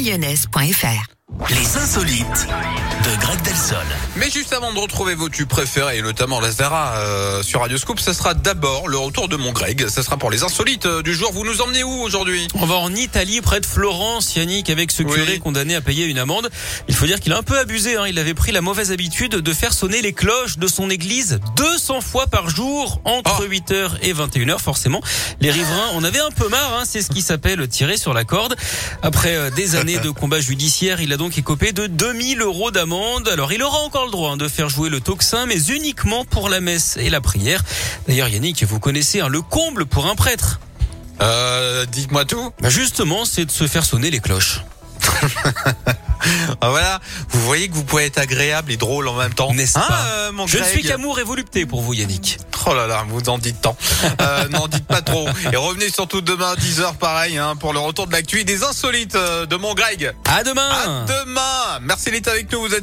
lyonnaise.fr. Les insolites de Greg Delsol. Mais juste avant de retrouver vos tubes préférés, et notamment la Zara euh, sur Radio Scoop, ce sera d'abord le retour de mon Greg. Ce sera pour les insolites euh, du jour. Vous nous emmenez où aujourd'hui? On va en Italie, près de Florence, Yannick, avec ce curé Oui. condamné à payer une amende. Il faut dire qu'il a un peu abusé. Hein. Il avait pris la mauvaise habitude de faire sonner les cloches de son église 200 fois par jour, entre Oh. 8h et 21h, forcément. Les riverains en avaient un peu marre. Hein. C'est ce qui s'appelle tirer sur la corde. Après euh, des années de combat judiciaire, il a donc écopé de 2000 euros d'amende. Alors, il aura encore le droit hein, de faire jouer le tocsin, mais uniquement pour la messe et la prière. D'ailleurs, Yannick, vous connaissez hein, le comble pour un prêtre. euh, Dites-moi tout. Bah justement, c'est de se faire sonner les cloches. Ah, voilà, vous voyez que vous pouvez être agréable et drôle en même temps. N'est-ce Hein, pas euh, mon Je ne suis qu'amour et volupté pour vous, Yannick. Oh là là, vous en dites tant. Euh, N'en dites pas trop. Et revenez surtout demain 10h pareil hein, pour le retour de l'actu et des insolites euh, de mon Greg. À demain À demain. Merci d'être avec nous. Vous êtes